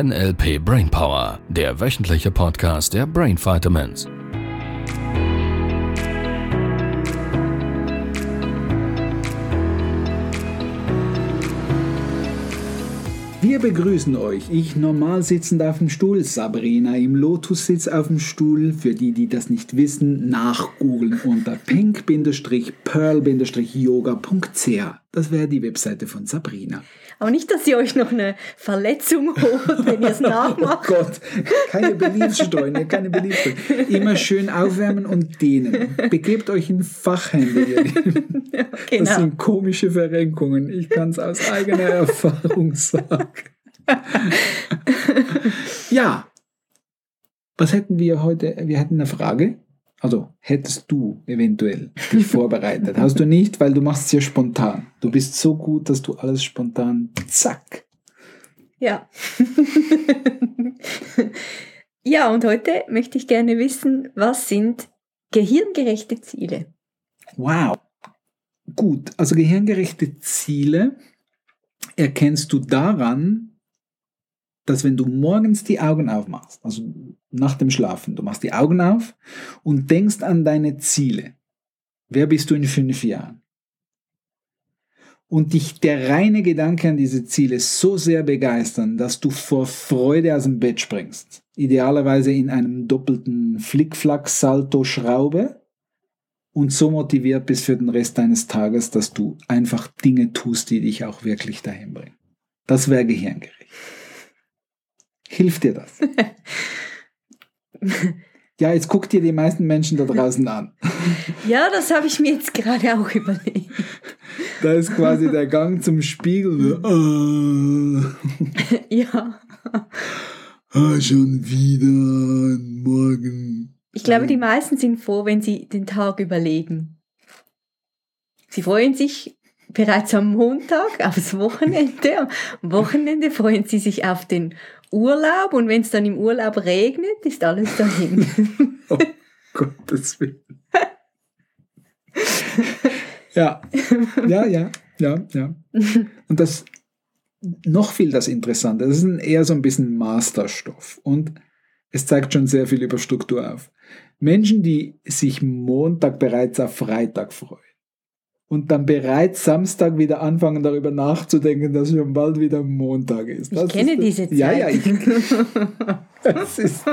NLP Brainpower, der wöchentliche Podcast der Brain Vitamins. Wir begrüßen euch. Ich normal sitzend auf dem Stuhl, Sabrina im Lotus sitzt auf dem Stuhl. Für die, die das nicht wissen, nachgoogeln unter pink-pearl-yoga.ch. Das wäre die Webseite von Sabrina. Aber nicht, dass ihr euch noch eine Verletzung holt, wenn ihr es nachmacht. Oh Gott, keine Beliebsstreune, keine Beliebsstreune. Immer schön aufwärmen und dehnen. Begebt euch in Fachhände, ihr Lieben. genau. Das sind komische Verrenkungen. Ich kann es aus eigener Erfahrung sagen. ja. Was hätten wir heute? Wir hätten eine Frage. Also hättest du eventuell dich vorbereitet. Hast du nicht, weil du machst es ja spontan. Du bist so gut, dass du alles spontan zack. Ja. ja, und heute möchte ich gerne wissen, was sind gehirngerechte Ziele? Wow. Gut, also gehirngerechte Ziele erkennst du daran, dass wenn du morgens die Augen aufmachst, also nach dem Schlafen, du machst die Augen auf und denkst an deine Ziele. Wer bist du in fünf Jahren? Und dich der reine Gedanke an diese Ziele so sehr begeistern, dass du vor Freude aus dem Bett springst. Idealerweise in einem doppelten Flickflack-Salto-Schraube und so motiviert bist für den Rest deines Tages, dass du einfach Dinge tust, die dich auch wirklich dahin bringen. Das wäre gehirngerecht. Hilft dir das? ja, jetzt guckt dir die meisten Menschen da draußen an. Ja, das habe ich mir jetzt gerade auch überlegt. Da ist quasi der Gang zum Spiegel. ja. Ah, schon wieder morgen. Ich glaube, die meisten sind froh, wenn sie den Tag überlegen. Sie freuen sich bereits am Montag aufs Wochenende. Am Wochenende freuen sie sich auf den Urlaub und wenn es dann im Urlaub regnet, ist alles dahin. oh Gottes Willen. ja, ja, ja, ja, ja. Und das noch viel das Interessante, das ist eher so ein bisschen Masterstoff und es zeigt schon sehr viel über Struktur auf. Menschen, die sich Montag bereits auf Freitag freuen und dann bereits Samstag wieder anfangen darüber nachzudenken, dass schon bald wieder Montag ist. Das ich kenne ist, diese Zeit. Ja, ja, ich, das ist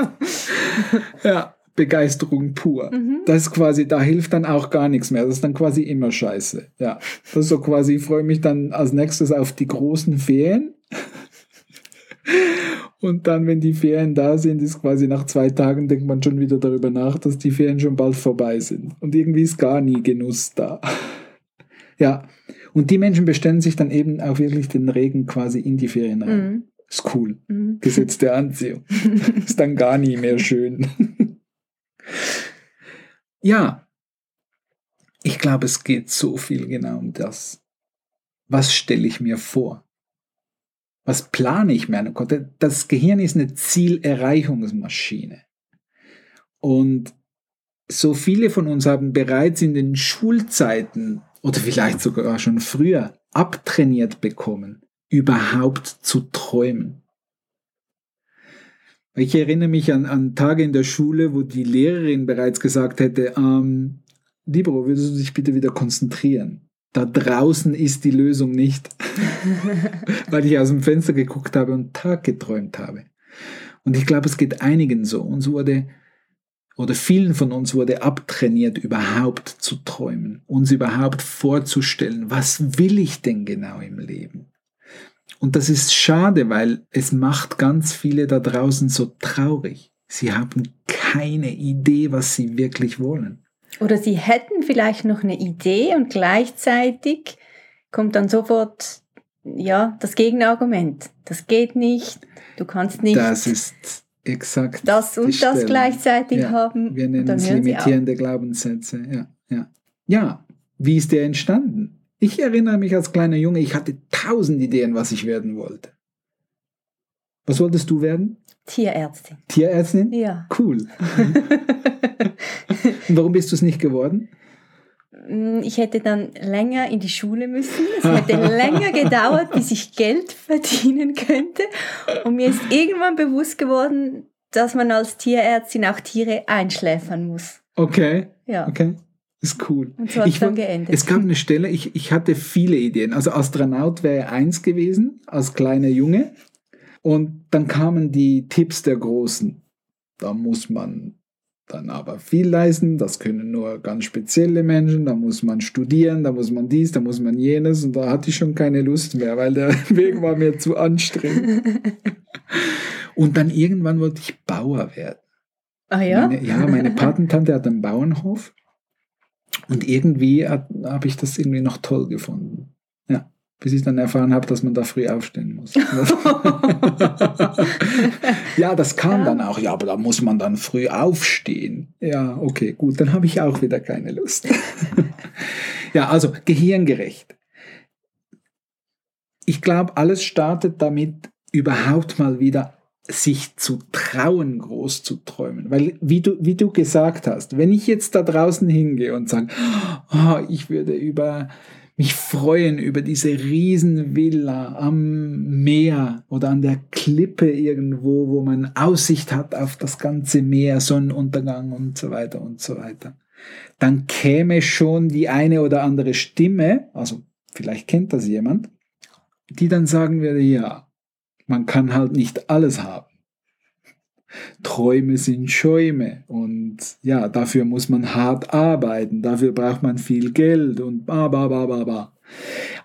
ja Begeisterung pur. Mhm. Das ist quasi, da hilft dann auch gar nichts mehr. Das ist dann quasi immer Scheiße. Ja, das ist so quasi. Ich freue mich dann als nächstes auf die großen Ferien. Und dann, wenn die Ferien da sind, ist quasi nach zwei Tagen, denkt man schon wieder darüber nach, dass die Ferien schon bald vorbei sind. Und irgendwie ist gar nie Genuss da. Ja, und die Menschen bestellen sich dann eben auch wirklich den Regen quasi in die Ferien rein. Mhm. Ist cool. Mhm. Gesetz der Anziehung. ist dann gar nie mehr schön. ja, ich glaube, es geht so viel genau um das. Was stelle ich mir vor? Was plane ich mir? Das Gehirn ist eine Zielerreichungsmaschine. Und so viele von uns haben bereits in den Schulzeiten oder vielleicht sogar schon früher abtrainiert bekommen, überhaupt zu träumen. Ich erinnere mich an, an Tage in der Schule, wo die Lehrerin bereits gesagt hätte, ähm, Libro, würdest du dich bitte wieder konzentrieren? Da draußen ist die Lösung nicht, weil ich aus dem Fenster geguckt habe und Tag geträumt habe. Und ich glaube, es geht einigen so. Uns wurde oder vielen von uns wurde abtrainiert, überhaupt zu träumen, uns überhaupt vorzustellen, was will ich denn genau im Leben? Und das ist schade, weil es macht ganz viele da draußen so traurig. Sie haben keine Idee, was sie wirklich wollen. Oder sie hätten vielleicht noch eine Idee und gleichzeitig kommt dann sofort ja, das Gegenargument. Das geht nicht, du kannst nicht. Das ist exakt das und das gleichzeitig ja. haben. Wir nennen es limitierende Glaubenssätze. Ja. Ja. ja, wie ist der entstanden? Ich erinnere mich als kleiner Junge, ich hatte tausend Ideen, was ich werden wollte. Was wolltest du werden? Tierärztin. Tierärztin? Ja. Cool. und warum bist du es nicht geworden? Mm, ich hätte dann länger in die Schule müssen. Es hätte länger gedauert, bis ich Geld verdienen könnte. Und mir ist irgendwann bewusst geworden, dass man als Tierärztin auch Tiere einschläfern muss. Okay. Ja. Okay. Ist cool. Und so hat es Ich dann geendet. Es gab eine Stelle, ich, ich hatte viele Ideen. Also Astronaut wäre eins gewesen, als kleiner Junge. Und dann kamen die Tipps der Großen. Da muss man dann aber viel leisten. Das können nur ganz spezielle Menschen. Da muss man studieren, da muss man dies, da muss man jenes. Und da hatte ich schon keine Lust mehr, weil der Weg war mir zu anstrengend. Und dann irgendwann wollte ich Bauer werden. ah ja? Meine, ja, meine Patentante hat einen Bauernhof und irgendwie habe ich das irgendwie noch toll gefunden. Bis ich dann erfahren habe, dass man da früh aufstehen muss. ja, das kam Ja. dann auch. Ja, aber da muss man dann früh aufstehen. Ja, okay, gut, dann habe ich auch wieder keine Lust. ja, also gehirngerecht. Ich glaube, alles startet damit, überhaupt mal wieder sich zu trauen, groß zu träumen. Weil, wie du, wie du gesagt hast, wenn ich jetzt da draußen hingehe und sage, oh, ich würde über mich freuen über diese Riesenvilla am Meer oder an der Klippe irgendwo, wo man Aussicht hat auf das ganze Meer, Sonnenuntergang und so weiter und so weiter. Dann käme schon die eine oder andere Stimme, also vielleicht kennt das jemand, die dann sagen würde, ja, man kann halt nicht alles haben. Träume sind Schäume und ja, dafür muss man hart arbeiten, dafür braucht man viel Geld und ba, ba, ba, ba, ba.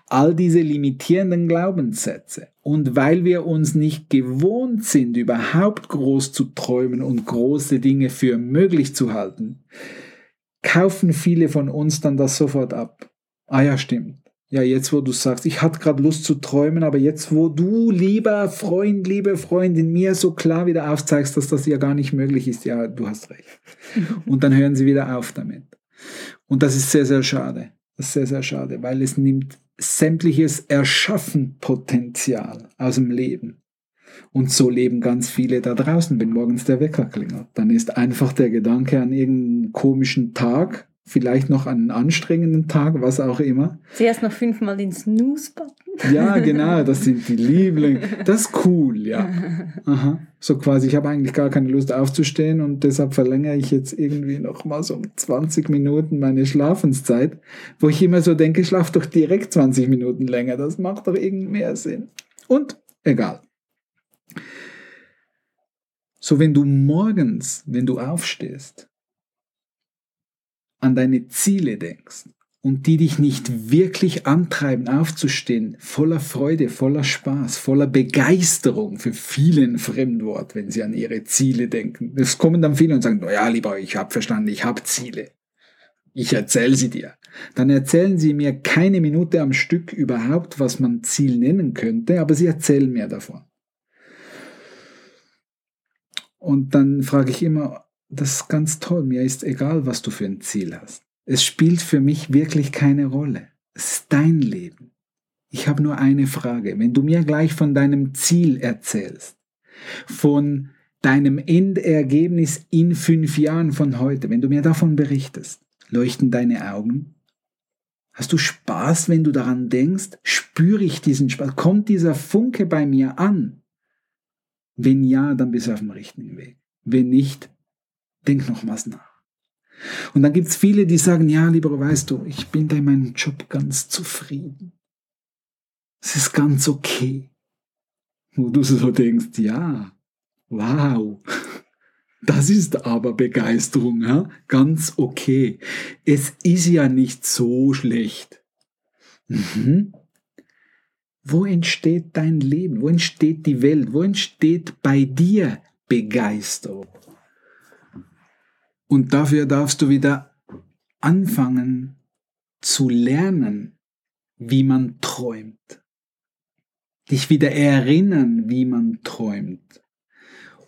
All diese limitierenden Glaubenssätze. Und weil wir uns nicht gewohnt sind, überhaupt groß zu träumen und große Dinge für möglich zu halten, kaufen viele von uns dann das sofort ab. Ah ja, stimmt. Ja, jetzt wo du sagst, ich hatte gerade Lust zu träumen, aber jetzt wo du, lieber Freund, liebe Freundin, mir so klar wieder aufzeigst, dass das ja gar nicht möglich ist, ja, du hast recht. Und dann hören sie wieder auf damit. Und das ist sehr, sehr schade. Das ist sehr, sehr schade, weil es nimmt sämtliches Erschaffen-Potenzial aus dem Leben. Und so leben ganz viele da draußen, wenn morgens der Wecker klingelt. Dann ist einfach der Gedanke an irgendeinen komischen Tag, vielleicht noch an einen anstrengenden Tag, was auch immer. Zuerst noch fünfmal den Snooze-Button. Ja, genau, das sind die Lieblinge. Das ist cool, ja. Aha. So quasi, ich habe eigentlich gar keine Lust aufzustehen und deshalb verlängere ich jetzt irgendwie noch mal so um 20 Minuten meine Schlafenszeit, wo ich immer so denke, schlaf doch direkt 20 Minuten länger, das macht doch irgendwie mehr Sinn. Und egal. So, wenn du morgens, wenn du aufstehst, an deine Ziele denkst und die dich nicht wirklich antreiben, aufzustehen, voller Freude, voller Spaß, voller Begeisterung für vielen Fremdwort, wenn sie an ihre Ziele denken. Es kommen dann viele und sagen, ja, lieber, ich habe verstanden, ich habe Ziele. Ich erzähle sie dir. Dann erzählen sie mir keine Minute am Stück überhaupt, was man Ziel nennen könnte, aber sie erzählen mir davon. Und dann frage ich immer, das ist ganz toll, mir ist egal, was du für ein Ziel hast. Es spielt für mich wirklich keine Rolle. Es ist dein Leben. Ich habe nur eine Frage. Wenn du mir gleich von deinem Ziel erzählst, von deinem Endergebnis in fünf Jahren von heute, wenn du mir davon berichtest, leuchten deine Augen? Hast du Spaß, wenn du daran denkst? Spüre ich diesen Spaß? Kommt dieser Funke bei mir an? Wenn ja, dann bist du auf dem richtigen Weg. Wenn nicht, denk nochmals nach. Und dann gibt es viele, die sagen, ja, lieber weißt du, ich bin da in meinem Job ganz zufrieden. Es ist ganz okay. Wo du so denkst, ja, wow, das ist aber Begeisterung, ja? ganz okay. Es ist ja nicht so schlecht. Mhm. Wo entsteht dein Leben? Wo entsteht die Welt? Wo entsteht bei dir Begeisterung? Und dafür darfst du wieder anfangen zu lernen, wie man träumt. Dich wieder erinnern, wie man träumt.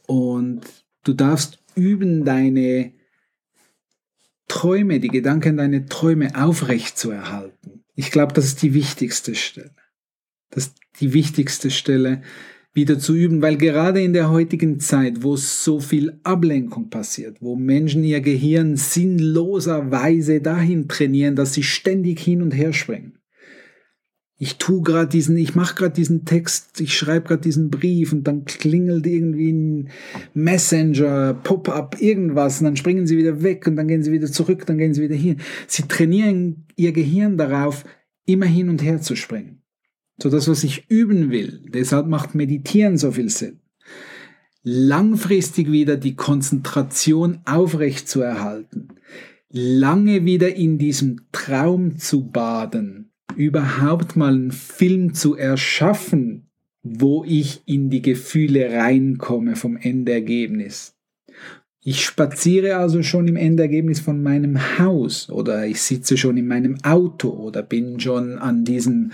Und du darfst üben, deine Träume, die Gedanken, deine Träume aufrecht zu erhalten. Ich glaube, das ist die wichtigste Stelle. Das ist die wichtigste Stelle, wieder zu üben, weil gerade in der heutigen Zeit, wo so viel Ablenkung passiert, wo Menschen ihr Gehirn sinnloserweise dahin trainieren, dass sie ständig hin und her springen. Ich tu gerade diesen, ich mache gerade diesen Text, ich schreibe gerade diesen Brief und dann klingelt irgendwie ein Messenger, Pop-up, irgendwas und dann springen sie wieder weg und dann gehen sie wieder zurück, dann gehen sie wieder hin. Sie trainieren ihr Gehirn darauf, immer hin und her zu springen. So das, was ich üben will. Deshalb macht Meditieren so viel Sinn. Langfristig wieder die Konzentration aufrecht zu erhalten. Lange wieder in diesem Traum zu baden. Überhaupt mal einen Film zu erschaffen, wo ich in die Gefühle reinkomme vom Endergebnis. Ich spaziere also schon im Endergebnis von meinem Haus oder ich sitze schon in meinem Auto oder bin schon an diesem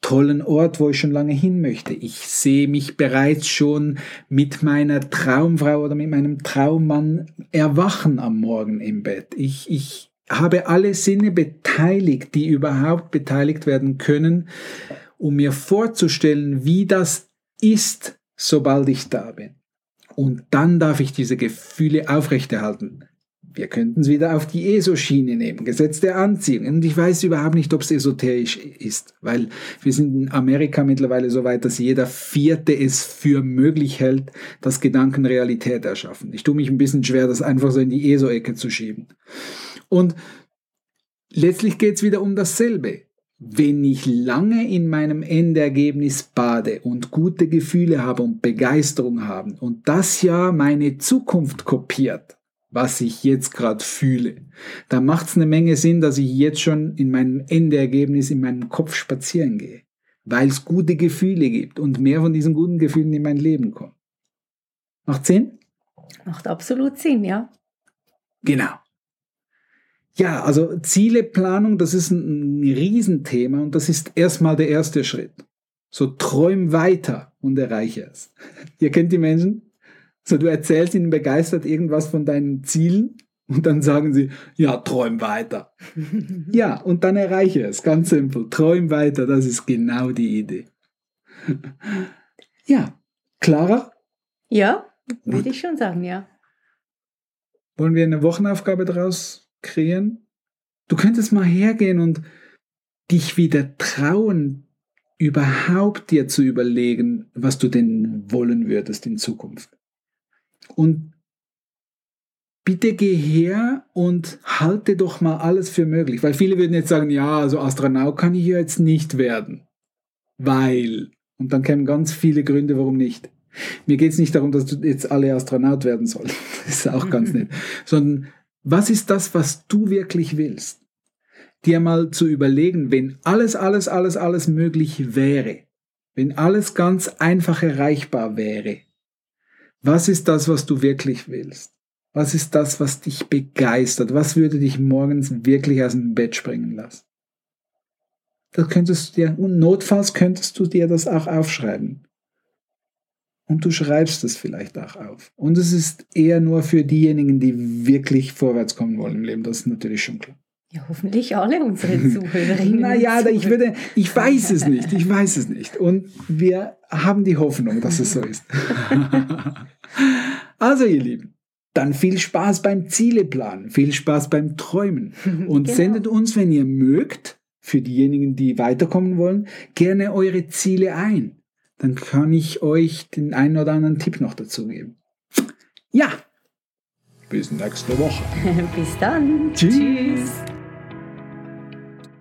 tollen Ort, wo ich schon lange hin möchte. Ich sehe mich bereits schon mit meiner Traumfrau oder mit meinem Traummann erwachen am Morgen im Bett. Ich, ich habe alle Sinne beteiligt, die überhaupt beteiligt werden können, um mir vorzustellen, wie das ist, sobald ich da bin. Und dann darf ich diese Gefühle aufrechterhalten wir könnten es wieder auf die ESO-Schiene nehmen, Gesetz der Anziehung. Und ich weiß überhaupt nicht, ob es esoterisch ist, weil wir sind in Amerika mittlerweile so weit, dass jeder Vierte es für möglich hält, dass Gedanken Realität erschaffen. Ich tue mich ein bisschen schwer, das einfach so in die ESO-Ecke zu schieben. Und letztlich geht es wieder um dasselbe. Wenn ich lange in meinem Endergebnis bade und gute Gefühle habe und Begeisterung habe und das ja meine Zukunft kopiert, was ich jetzt gerade fühle. Da macht es eine Menge Sinn, dass ich jetzt schon in meinem Endergebnis in meinem Kopf spazieren gehe, weil es gute Gefühle gibt und mehr von diesen guten Gefühlen in mein Leben kommen. Macht Sinn? Macht absolut Sinn, ja. Genau. Ja, also Zieleplanung, das ist ein, ein Riesenthema und das ist erstmal der erste Schritt. So träum weiter und erreiche es. Ihr kennt die Menschen, so, du erzählst ihnen begeistert irgendwas von deinen Zielen und dann sagen sie, ja, träum weiter. ja, und dann erreiche es. Ganz simpel. Träum weiter, das ist genau die Idee. ja, Clara? Ja, würde ich schon sagen, ja. Wollen wir eine Wochenaufgabe daraus kreieren? Du könntest mal hergehen und dich wieder trauen, überhaupt dir zu überlegen, was du denn wollen würdest in Zukunft. Und bitte geh her und halte doch mal alles für möglich. Weil viele würden jetzt sagen, ja, also Astronaut kann ich jetzt nicht werden. Weil. Und dann kämen ganz viele Gründe, warum nicht. Mir geht es nicht darum, dass du jetzt alle Astronaut werden sollst. Das ist auch ganz nett. Sondern was ist das, was du wirklich willst? Dir mal zu überlegen, wenn alles, alles, alles, alles möglich wäre, wenn alles ganz einfach erreichbar wäre, was ist das, was du wirklich willst? Was ist das, was dich begeistert? Was würde dich morgens wirklich aus dem Bett springen lassen? Das könntest du dir, und notfalls könntest du dir das auch aufschreiben. Und du schreibst es vielleicht auch auf. Und es ist eher nur für diejenigen, die wirklich vorwärts kommen wollen im Leben. Das ist natürlich schon klar. Ja, hoffentlich alle unsere Zuhörerinnen. naja, ich würde, ich weiß es nicht, ich weiß es nicht. Und wir haben die Hoffnung, dass es so ist. also, ihr Lieben, dann viel Spaß beim Zieleplanen, viel Spaß beim Träumen. Und genau. sendet uns, wenn ihr mögt, für diejenigen, die weiterkommen wollen, gerne eure Ziele ein. Dann kann ich euch den einen oder anderen Tipp noch dazu geben. Ja, bis nächste Woche. bis dann. Tschüss. Tschüss.